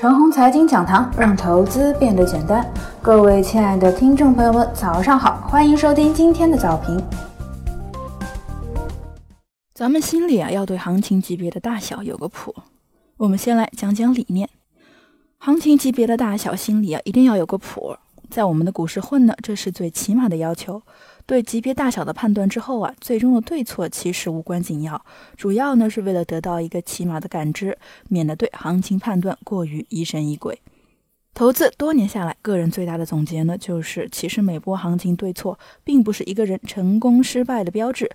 陈红财经讲堂，让投资变得简单。各位亲爱的听众朋友们，早上好，欢迎收听今天的早评。咱们心里啊，要对行情级别的大小有个谱。我们先来讲讲理念。行情级别的大小，心里啊，一定要有个谱。在我们的股市混呢，这是最起码的要求。对级别大小的判断之后啊，最终的对错其实无关紧要，主要呢是为了得到一个起码的感知，免得对行情判断过于疑神疑鬼。投资多年下来，个人最大的总结呢，就是其实每波行情对错，并不是一个人成功失败的标志，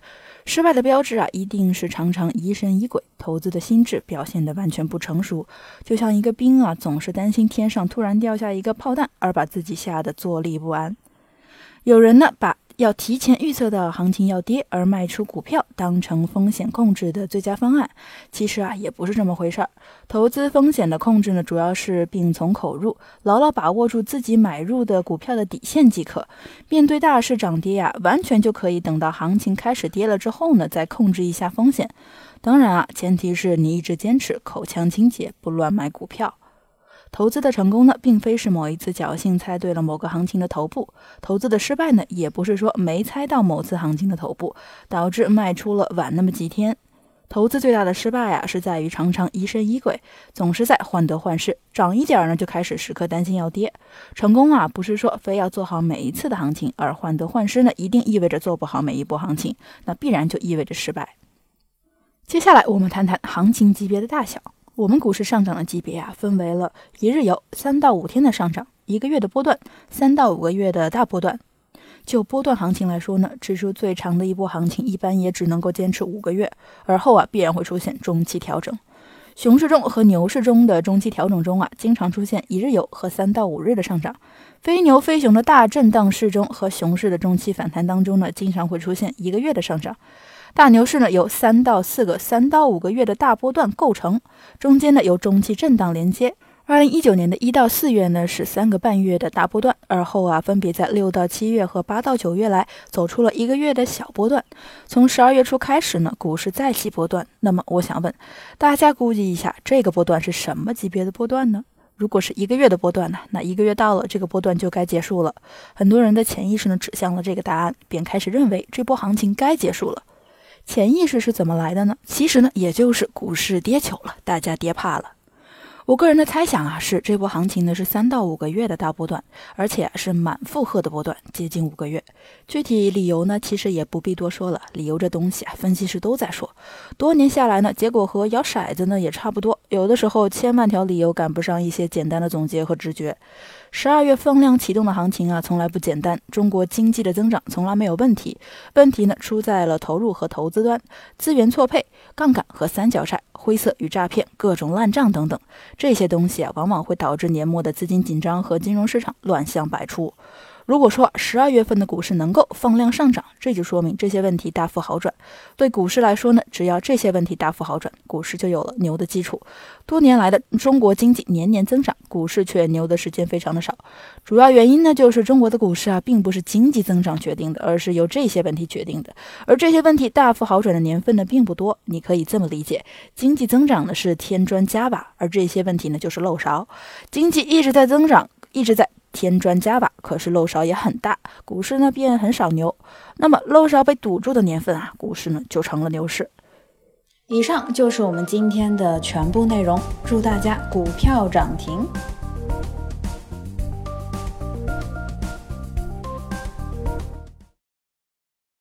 失败的标志啊，一定是常常疑神疑鬼，投资的心智表现得完全不成熟，就像一个兵啊，总是担心天上突然掉下一个炮弹，而把自己吓得坐立不安。有人呢，把要提前预测到行情要跌而卖出股票，当成风险控制的最佳方案，其实啊也不是这么回事儿。投资风险的控制呢，主要是病从口入，牢牢把握住自己买入的股票的底线即可。面对大势涨跌呀，完全就可以等到行情开始跌了之后呢，再控制一下风险。当然啊，前提是你一直坚持口腔清洁，不乱买股票。投资的成功呢，并非是某一次侥幸猜对了某个行情的头部；投资的失败呢，也不是说没猜到某次行情的头部，导致卖出了晚那么几天。投资最大的失败啊，是在于常常疑神疑鬼，总是在患得患失，涨一点儿呢就开始时刻担心要跌。成功啊，不是说非要做好每一次的行情，而患得患失呢，一定意味着做不好每一波行情，那必然就意味着失败。接下来我们谈谈行情级别的大小。我们股市上涨的级别啊，分为了一日游三到五天的上涨，一个月的波段，三到五个月的大波段。就波段行情来说呢，指数最长的一波行情一般也只能够坚持五个月，而后啊必然会出现中期调整。熊市中和牛市中的中期调整中啊，经常出现一日游和三到五日的上涨。非牛非熊的大震荡市中和熊市的中期反弹当中呢，经常会出现一个月的上涨。大牛市呢，由三到四个、三到五个月的大波段构成，中间呢由中期震荡连接。二零一九年的一到四月呢是三个半月的大波段，而后啊分别在六到七月和八到九月来走出了一个月的小波段。从十二月初开始呢，股市再起波段。那么我想问大家，估计一下这个波段是什么级别的波段呢？如果是一个月的波段呢，那一个月到了，这个波段就该结束了。很多人的潜意识呢指向了这个答案，便开始认为这波行情该结束了。潜意识是怎么来的呢？其实呢，也就是股市跌球了，大家跌怕了。我个人的猜想啊，是这波行情呢是三到五个月的大波段，而且是满负荷的波段，接近五个月。具体理由呢，其实也不必多说了。理由这东西啊，分析师都在说。多年下来呢，结果和摇骰子呢也差不多。有的时候千万条理由赶不上一些简单的总结和直觉。十二月放量启动的行情啊，从来不简单。中国经济的增长从来没有问题，问题呢出在了投入和投资端，资源错配、杠杆和三角债、灰色与诈骗、各种烂账等等，这些东西啊，往往会导致年末的资金紧张和金融市场乱象百出。如果说十二月份的股市能够放量上涨，这就说明这些问题大幅好转。对股市来说呢，只要这些问题大幅好转，股市就有了牛的基础。多年来的中国经济年年增长，股市却牛的时间非常的少。主要原因呢，就是中国的股市啊，并不是经济增长决定的，而是由这些问题决定的。而这些问题大幅好转的年份呢，并不多。你可以这么理解：经济增长呢是添砖加瓦，而这些问题呢就是漏勺。经济一直在增长，一直在。添砖加瓦，可是漏勺也很大，股市呢便很少牛。那么漏勺被堵住的年份啊，股市呢就成了牛市。以上就是我们今天的全部内容，祝大家股票涨停。